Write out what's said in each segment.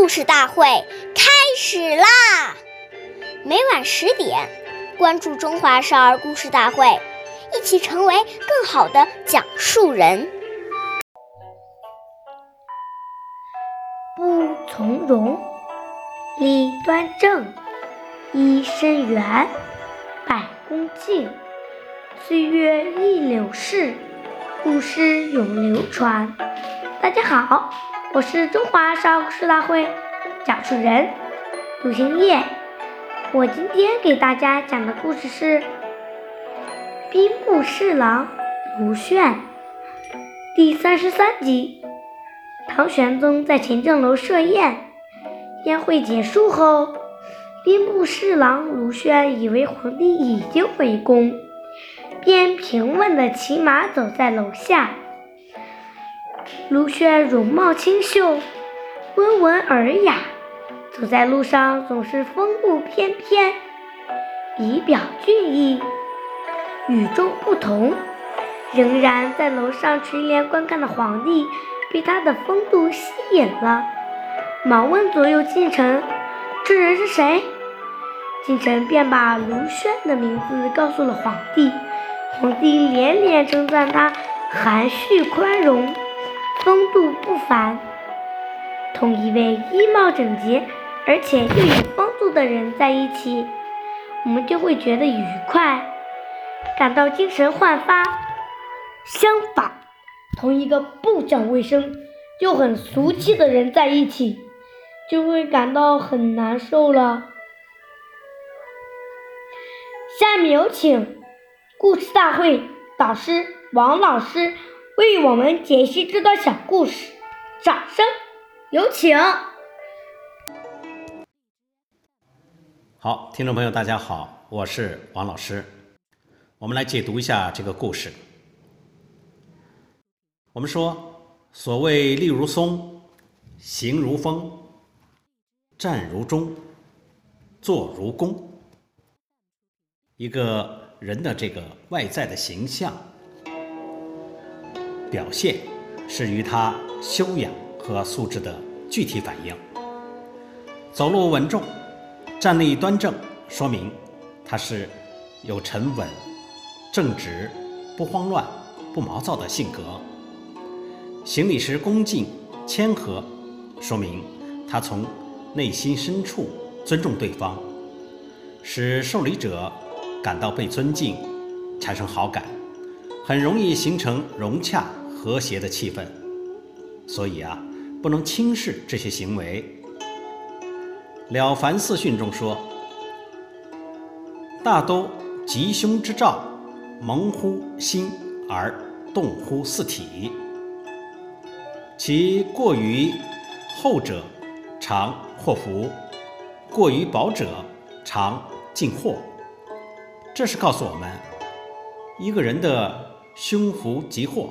故事大会开始啦！每晚十点，关注《中华少儿故事大会》，一起成为更好的讲述人。不从容，立端正，揖深圆，百恭敬。岁月易流逝，故事永流传。大家好。我是中华少儿故事大会讲述人杜兴业，我今天给大家讲的故事是《兵部侍郎卢旋》第三十三集。唐玄宗在勤政楼设宴，宴会结束后，兵部侍郎卢旋以为皇帝已经回宫，便平稳地骑马走在楼下。卢旋容貌清秀，温文尔雅，走在路上总是风度翩翩，仪表俊逸，与众不同。仍然在楼上垂帘观看的皇帝被他的风度吸引了，忙问左右近臣：“这人是谁？”近臣便把卢旋的名字告诉了皇帝。皇帝连连称赞他含蓄宽容。风度不凡，同一位衣帽整洁而且又有风度的人在一起，我们就会觉得愉快，感到精神焕发。相反，同一个不讲卫生又很俗气的人在一起，就会感到很难受了。下面有请故事大会导师王老师。为我们解析这段小故事，掌声有请。好，听众朋友，大家好，我是王老师。我们来解读一下这个故事。我们说，所谓立如松，行如风，站如钟，坐如弓。一个人的这个外在的形象。表现是与他修养和素质的具体反应。走路稳重，站立端正，说明他是有沉稳、正直、不慌乱、不毛躁的性格。行礼时恭敬谦和，说明他从内心深处尊重对方，使受礼者感到被尊敬，产生好感，很容易形成融洽。和谐的气氛，所以啊，不能轻视这些行为。《了凡四训》中说：“大都吉凶之兆，蒙乎心而动乎四体。其过于厚者，常祸福；过于薄者，常进祸。”这是告诉我们，一个人的凶福吉祸。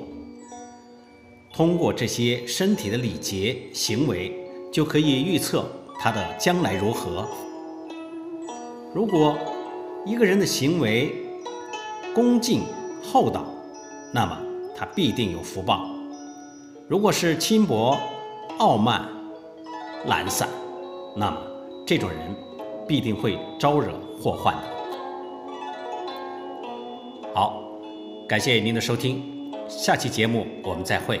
通过这些身体的礼节行为，就可以预测他的将来如何。如果一个人的行为恭敬厚道，那么他必定有福报；如果是轻薄、傲慢、懒散，那么这种人必定会招惹祸患的。好，感谢您的收听，下期节目我们再会。